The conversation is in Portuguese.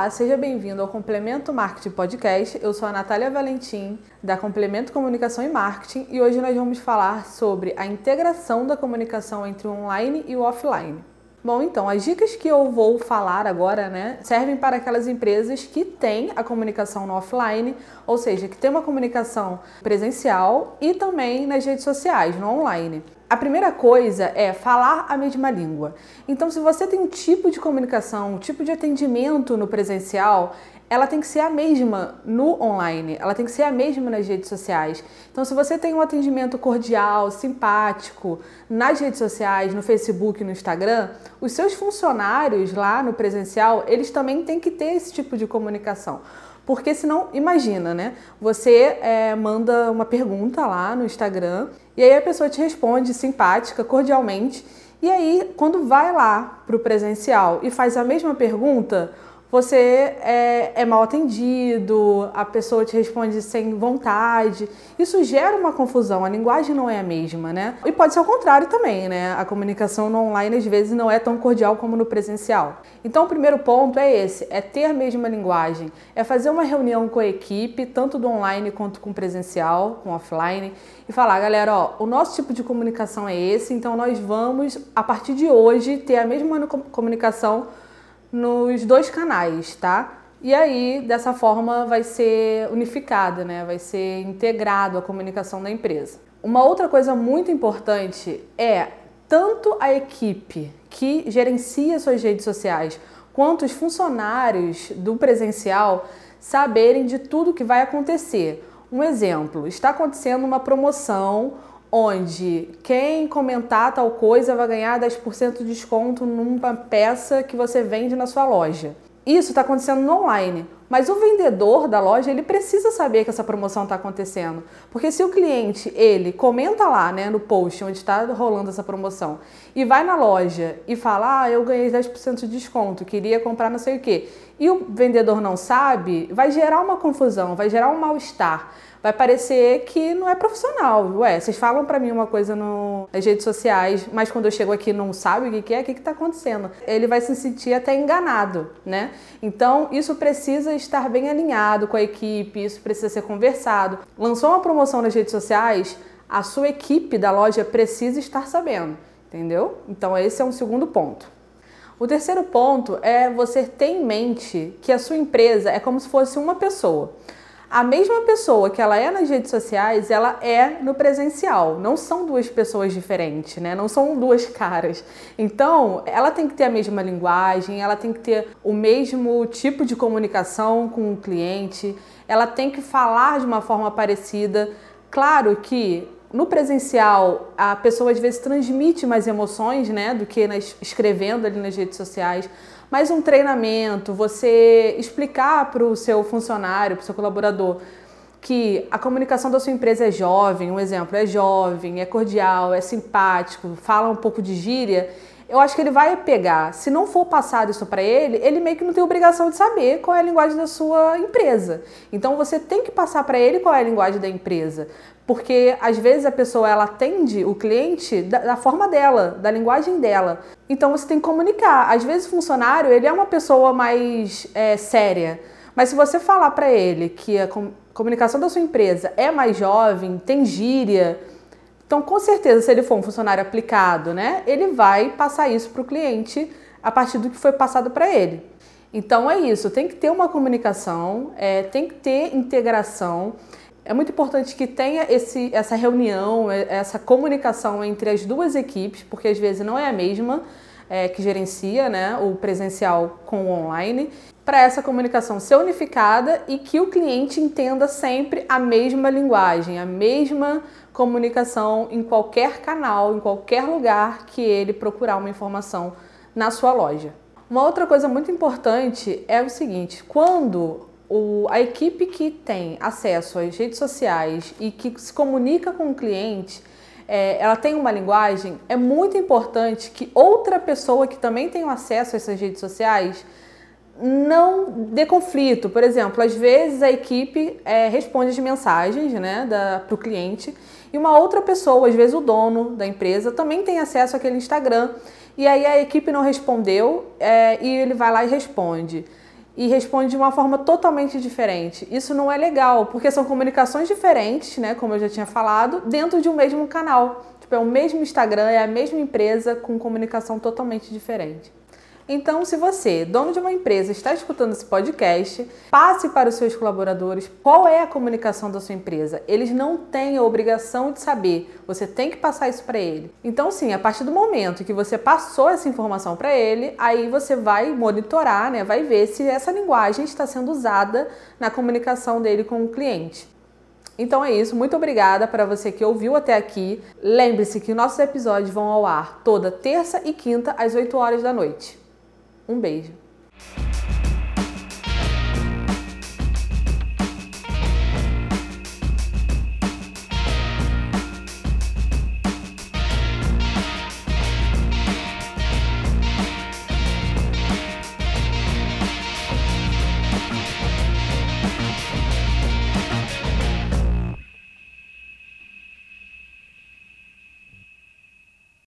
Olá, seja bem-vindo ao Complemento Marketing Podcast. Eu sou a Natália Valentim, da Complemento Comunicação e Marketing, e hoje nós vamos falar sobre a integração da comunicação entre o online e o offline. Bom, então, as dicas que eu vou falar agora, né, servem para aquelas empresas que têm a comunicação no offline, ou seja, que tem uma comunicação presencial e também nas redes sociais, no online. A primeira coisa é falar a mesma língua. Então, se você tem um tipo de comunicação, um tipo de atendimento no presencial, ela tem que ser a mesma no online, ela tem que ser a mesma nas redes sociais. Então, se você tem um atendimento cordial, simpático nas redes sociais, no Facebook, no Instagram, os seus funcionários lá no presencial, eles também têm que ter esse tipo de comunicação. Porque senão, imagina, né? Você é, manda uma pergunta lá no Instagram e aí a pessoa te responde simpática, cordialmente. E aí, quando vai lá para o presencial e faz a mesma pergunta, você é, é, mal atendido, a pessoa te responde sem vontade. Isso gera uma confusão, a linguagem não é a mesma, né? E pode ser o contrário também, né? A comunicação no online às vezes não é tão cordial como no presencial. Então o primeiro ponto é esse, é ter a mesma linguagem, é fazer uma reunião com a equipe, tanto do online quanto com presencial, com offline, e falar, galera, ó, o nosso tipo de comunicação é esse, então nós vamos, a partir de hoje, ter a mesma comunicação nos dois canais, tá? E aí, dessa forma, vai ser unificada, né? Vai ser integrado a comunicação da empresa. Uma outra coisa muito importante é tanto a equipe que gerencia suas redes sociais quanto os funcionários do presencial saberem de tudo que vai acontecer. Um exemplo: está acontecendo uma promoção onde quem comentar tal coisa vai ganhar 10% de desconto numa peça que você vende na sua loja. Isso está acontecendo no online, mas o vendedor da loja ele precisa saber que essa promoção está acontecendo, porque se o cliente ele comenta lá, né, no post onde está rolando essa promoção e vai na loja e fala, ah, eu ganhei 10% de desconto, queria comprar não sei o que, e o vendedor não sabe, vai gerar uma confusão, vai gerar um mal estar vai parecer que não é profissional. Ué, vocês falam para mim uma coisa no, nas redes sociais, mas quando eu chego aqui não sabe o que, que é, o que está acontecendo. Ele vai se sentir até enganado, né? Então, isso precisa estar bem alinhado com a equipe, isso precisa ser conversado. Lançou uma promoção nas redes sociais, a sua equipe da loja precisa estar sabendo, entendeu? Então, esse é um segundo ponto. O terceiro ponto é você ter em mente que a sua empresa é como se fosse uma pessoa a mesma pessoa que ela é nas redes sociais, ela é no presencial. Não são duas pessoas diferentes, né? Não são duas caras. Então, ela tem que ter a mesma linguagem, ela tem que ter o mesmo tipo de comunicação com o cliente, ela tem que falar de uma forma parecida. Claro que no presencial, a pessoa às vezes transmite mais emoções, né, do que nas, escrevendo ali nas redes sociais. Mas um treinamento, você explicar para o seu funcionário, para o seu colaborador, que a comunicação da sua empresa é jovem, um exemplo, é jovem, é cordial, é simpático, fala um pouco de gíria, eu acho que ele vai pegar. Se não for passado isso para ele, ele meio que não tem obrigação de saber qual é a linguagem da sua empresa. Então você tem que passar para ele qual é a linguagem da empresa, porque às vezes a pessoa ela atende o cliente da, da, forma dela, da linguagem dela. Então você tem que comunicar. Às vezes o funcionário ele é uma pessoa mais é, séria, mas se você falar para ele que a comunicação da sua empresa é mais jovem, tem gíria então, com certeza, se ele for um funcionário aplicado, né, ele vai passar isso para o cliente a partir do que foi passado para ele. Então é isso, tem que ter uma comunicação, é, tem que ter integração. É muito importante que tenha esse, essa reunião, é, essa comunicação entre as duas equipes, porque às vezes não é a mesma é, que gerencia né, o presencial com o online, para essa comunicação ser unificada e que o cliente entenda sempre a mesma linguagem, a mesma comunicação em qualquer canal, em qualquer lugar que ele procurar uma informação na sua loja. Uma outra coisa muito importante é o seguinte: quando o, a equipe que tem acesso às redes sociais e que se comunica com o cliente, é, ela tem uma linguagem, é muito importante que outra pessoa que também tem acesso a essas redes sociais não dê conflito. Por exemplo, às vezes a equipe é, responde as mensagens né, para o cliente e uma outra pessoa, às vezes o dono da empresa, também tem acesso àquele Instagram. E aí a equipe não respondeu é, e ele vai lá e responde. E responde de uma forma totalmente diferente. Isso não é legal, porque são comunicações diferentes, né, como eu já tinha falado, dentro de um mesmo canal. Tipo, é o mesmo Instagram, é a mesma empresa com comunicação totalmente diferente. Então, se você, dono de uma empresa, está escutando esse podcast, passe para os seus colaboradores qual é a comunicação da sua empresa. Eles não têm a obrigação de saber, você tem que passar isso para ele. Então, sim, a partir do momento que você passou essa informação para ele, aí você vai monitorar, né, vai ver se essa linguagem está sendo usada na comunicação dele com o cliente. Então é isso, muito obrigada para você que ouviu até aqui. Lembre-se que nossos episódios vão ao ar toda terça e quinta às 8 horas da noite. Um beijo.